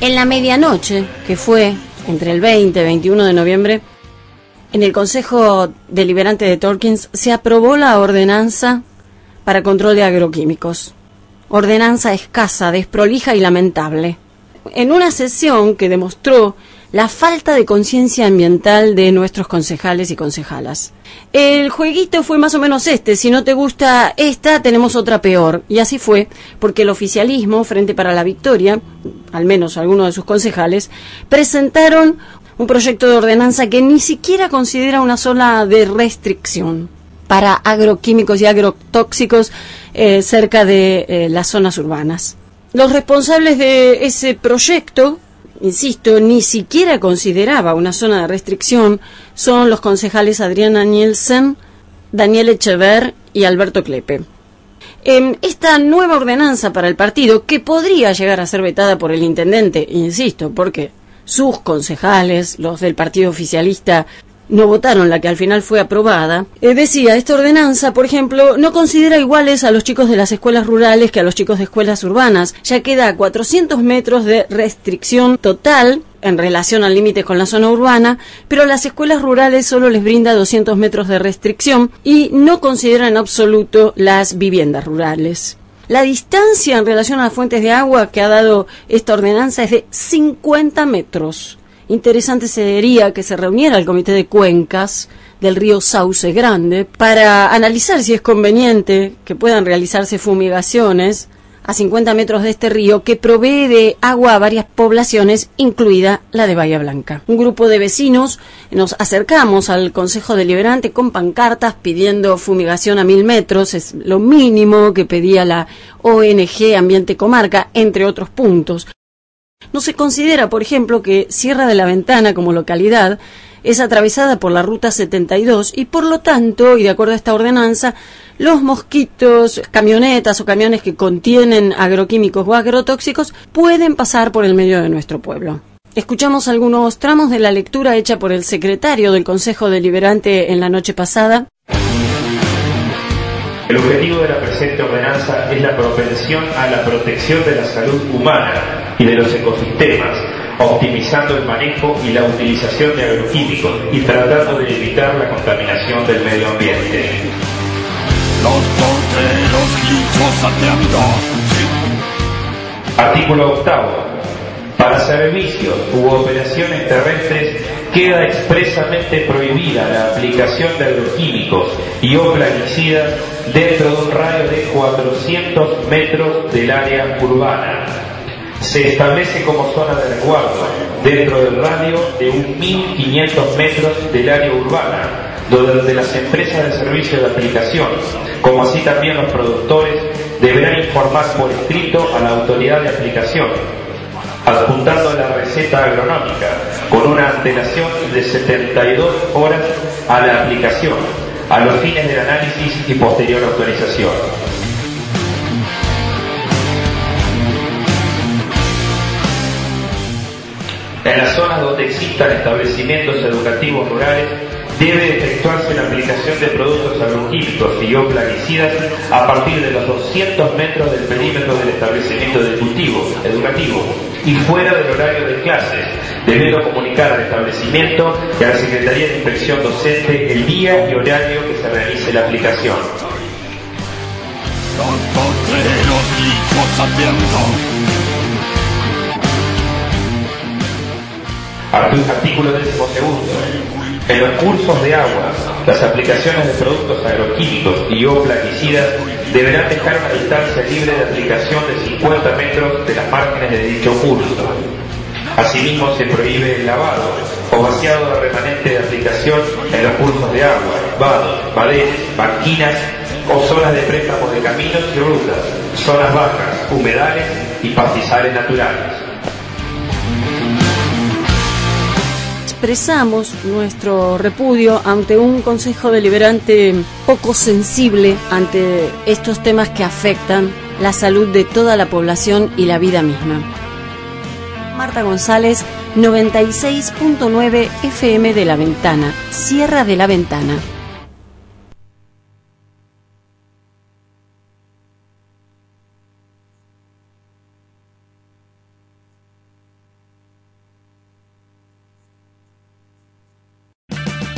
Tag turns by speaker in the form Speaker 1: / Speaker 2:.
Speaker 1: En la medianoche, que fue entre el 20 y 21 de noviembre, en el Consejo Deliberante de Torkins se aprobó la ordenanza para control de agroquímicos. Ordenanza escasa, desprolija y lamentable. En una sesión que demostró la falta de conciencia ambiental de nuestros concejales y concejalas. El jueguito fue más o menos este, si no te gusta esta, tenemos otra peor. Y así fue, porque el oficialismo, Frente para la Victoria, al menos algunos de sus concejales, presentaron un proyecto de ordenanza que ni siquiera considera una sola de restricción para agroquímicos y agrotóxicos eh, cerca de eh, las zonas urbanas. Los responsables de ese proyecto insisto, ni siquiera consideraba una zona de restricción, son los concejales Adriana Nielsen, Daniel Echever y Alberto Klepe. En esta nueva ordenanza para el partido, que podría llegar a ser vetada por el intendente, insisto, porque sus concejales, los del partido oficialista, no votaron la que al final fue aprobada, eh, decía, esta ordenanza, por ejemplo, no considera iguales a los chicos de las escuelas rurales que a los chicos de escuelas urbanas, ya queda a 400 metros de restricción total en relación al límite con la zona urbana, pero a las escuelas rurales solo les brinda 200 metros de restricción y no considera en absoluto las viviendas rurales. La distancia en relación a las fuentes de agua que ha dado esta ordenanza es de 50 metros interesante sería que se reuniera el Comité de Cuencas del río Sauce Grande para analizar si es conveniente que puedan realizarse fumigaciones a 50 metros de este río que provee de agua a varias poblaciones, incluida la de Bahía Blanca. Un grupo de vecinos nos acercamos al Consejo Deliberante con pancartas pidiendo fumigación a mil metros, es lo mínimo que pedía la ONG Ambiente Comarca, entre otros puntos. No se considera, por ejemplo, que Sierra de la Ventana como localidad es atravesada por la Ruta 72 y por lo tanto, y de acuerdo a esta ordenanza, los mosquitos, camionetas o camiones que contienen agroquímicos o agrotóxicos pueden pasar por el medio de nuestro pueblo. Escuchamos algunos tramos de la lectura hecha por el secretario del Consejo Deliberante en la noche pasada.
Speaker 2: El objetivo de la presente ordenanza es la propensión a la protección de la salud humana y de los ecosistemas, optimizando el manejo y la utilización de agroquímicos y tratando de evitar la contaminación del medio ambiente. Artículo octavo. Para servicios u operaciones terrestres queda expresamente prohibida la aplicación de agroquímicos y o plaguicidas dentro de un radio de 400 metros del área urbana se establece como zona de resguardo dentro del radio de 1.500 metros del área urbana, donde las empresas de servicio de aplicación, como así también los productores, deberán informar por escrito a la autoridad de aplicación, adjuntando la receta agronómica con una antelación de 72 horas a la aplicación, a los fines del análisis y posterior autorización. En las zonas donde existan establecimientos educativos rurales, debe efectuarse la aplicación de productos agroquímicos y o plaguicidas a partir de los 200 metros del perímetro del establecimiento educativo y fuera del horario de clases, debiendo comunicar al establecimiento y a la Secretaría de Inspección Docente el día y horario que se realice la aplicación. Artículo 12. En los cursos de agua, las aplicaciones de productos agroquímicos y o plaguicidas deberán dejar una distancia libre de aplicación de 50 metros de las márgenes de dicho curso. Asimismo, se prohíbe el lavado o vaciado de remanente de aplicación en los cursos de agua, vados, badenes, banquinas o zonas de préstamos de caminos y rutas, zonas bajas, humedales y pastizales naturales.
Speaker 1: Expresamos nuestro repudio ante un Consejo Deliberante poco sensible ante estos temas que afectan la salud de toda la población y la vida misma. Marta González, 96.9 FM de la Ventana, Sierra de la Ventana.